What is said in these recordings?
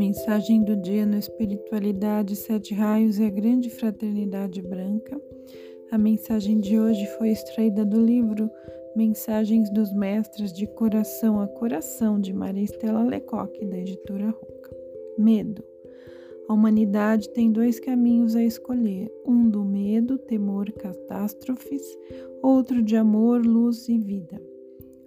Mensagem do dia no Espiritualidade Sete Raios e a Grande Fraternidade Branca. A mensagem de hoje foi extraída do livro Mensagens dos Mestres de Coração a Coração de Maria Estela Lecoque, da editora Roca. Medo. A humanidade tem dois caminhos a escolher: um do medo, temor, catástrofes, outro de amor, luz e vida.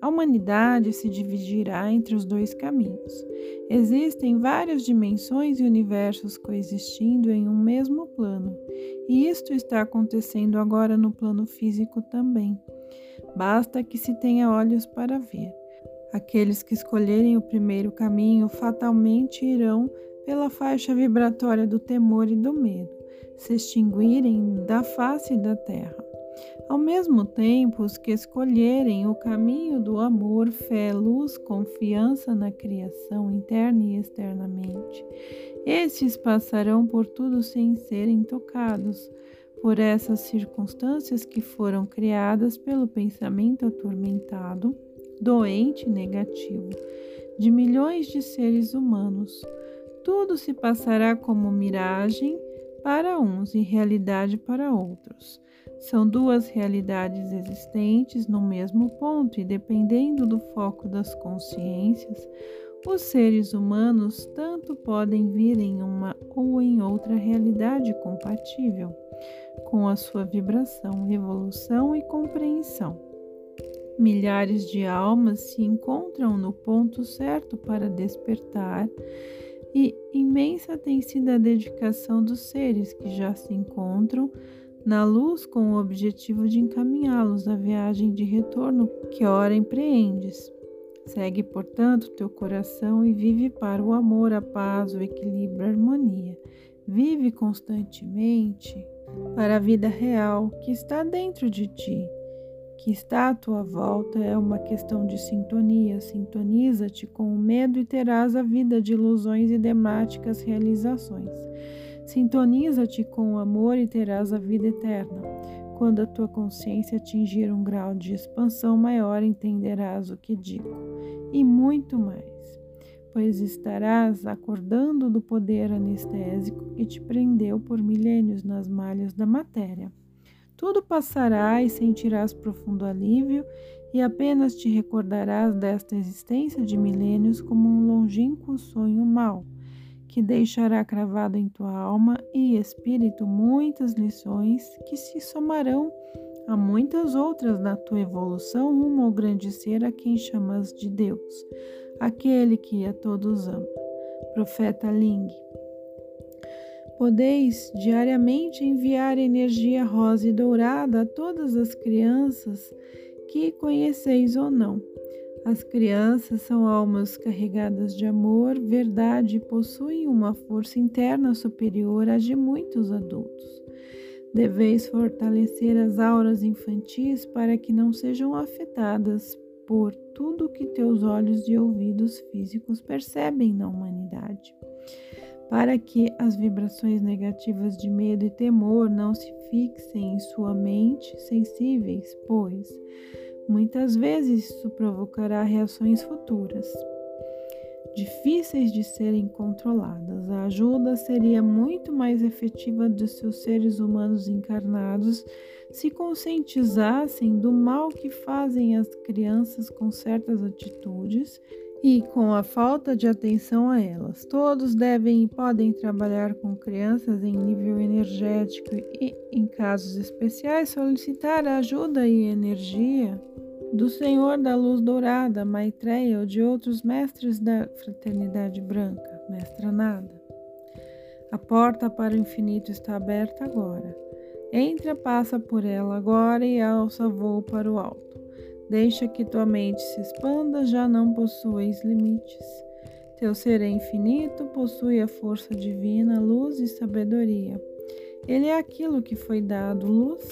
A humanidade se dividirá entre os dois caminhos. Existem várias dimensões e universos coexistindo em um mesmo plano, e isto está acontecendo agora no plano físico também. Basta que se tenha olhos para ver. Aqueles que escolherem o primeiro caminho fatalmente irão pela faixa vibratória do temor e do medo, se extinguirem da face da terra. Ao mesmo tempo, os que escolherem o caminho do amor, fé, luz, confiança na criação interna e externamente, estes passarão por tudo sem serem tocados por essas circunstâncias que foram criadas pelo pensamento atormentado, doente e negativo de milhões de seres humanos. Tudo se passará como miragem para uns e realidade para outros. São duas realidades existentes no mesmo ponto e, dependendo do foco das consciências, os seres humanos tanto podem vir em uma ou em outra realidade compatível com a sua vibração, evolução e compreensão. Milhares de almas se encontram no ponto certo para despertar e imensa tem sido a dedicação dos seres que já se encontram na luz com o objetivo de encaminhá-los à viagem de retorno que ora empreendes. Segue, portanto, teu coração e vive para o amor, a paz, o equilíbrio, a harmonia. Vive constantemente para a vida real que está dentro de ti, que está à tua volta. É uma questão de sintonia. Sintoniza-te com o medo e terás a vida de ilusões e demáticas realizações. Sintoniza-te com o amor e terás a vida eterna. Quando a tua consciência atingir um grau de expansão maior, entenderás o que digo, e muito mais, pois estarás acordando do poder anestésico que te prendeu por milênios nas malhas da matéria. Tudo passará e sentirás profundo alívio, e apenas te recordarás desta existência de milênios como um longínquo sonho mau que deixará cravado em tua alma e espírito muitas lições que se somarão a muitas outras na tua evolução rumo ao grande ser a quem chamas de Deus, aquele que a todos ama. Profeta Ling. Podeis diariamente enviar energia rosa e dourada a todas as crianças que conheceis ou não as crianças são almas carregadas de amor, verdade e possuem uma força interna superior à de muitos adultos. Deveis fortalecer as auras infantis para que não sejam afetadas por tudo que teus olhos e ouvidos físicos percebem na humanidade, para que as vibrações negativas de medo e temor não se fixem em sua mente sensíveis, pois Muitas vezes isso provocará reações futuras, difíceis de serem controladas. A ajuda seria muito mais efetiva dos seus seres humanos encarnados se conscientizassem do mal que fazem as crianças com certas atitudes e com a falta de atenção a elas. Todos devem e podem trabalhar com crianças em nível energético e, em casos especiais, solicitar ajuda e energia do Senhor da Luz Dourada, Maitreya ou de outros mestres da Fraternidade Branca, Mestra Nada. A porta para o infinito está aberta agora. Entra, passa por ela agora e alça voo para o alto. Deixa que tua mente se expanda, já não possuis limites. Teu ser é infinito, possui a força divina, luz e sabedoria. Ele é aquilo que foi dado, luz.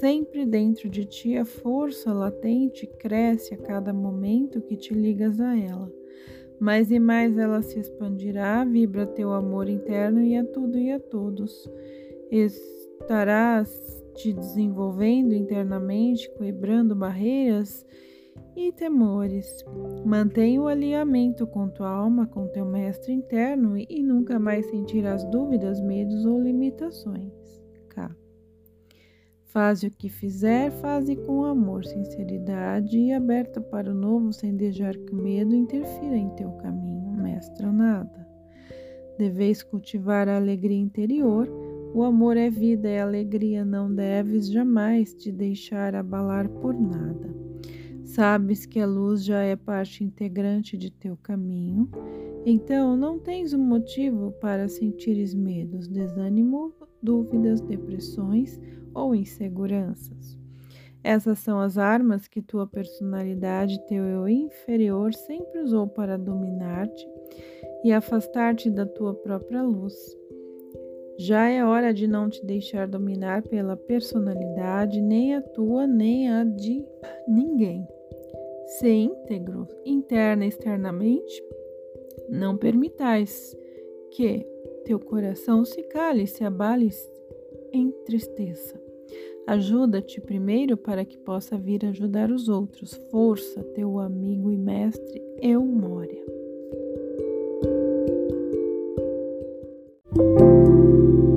Sempre dentro de ti a força latente cresce a cada momento que te ligas a ela. Mais e mais ela se expandirá, vibra teu amor interno e a tudo e a todos. Estarás te desenvolvendo internamente, quebrando barreiras e temores. Mantenha o alinhamento com tua alma, com teu mestre interno e nunca mais sentirás dúvidas, medos ou limitações. K. Faze o que fizer, faze com amor, sinceridade e aberta para o novo, sem deixar que o medo interfira em teu caminho, mestra nada. Deveis cultivar a alegria interior. O amor é vida, é alegria, não deves jamais te deixar abalar por nada. Sabes que a luz já é parte integrante de teu caminho, então não tens um motivo para sentires medos, desânimo, dúvidas, depressões ou inseguranças. Essas são as armas que tua personalidade, teu eu inferior, sempre usou para dominar-te e afastar-te da tua própria luz. Já é hora de não te deixar dominar pela personalidade, nem a tua, nem a de ninguém. Ser íntegro, interna e externamente, não permitais que teu coração se cale, se abale em tristeza. Ajuda-te primeiro para que possa vir ajudar os outros. Força, teu amigo e mestre Eu Eumória. thank you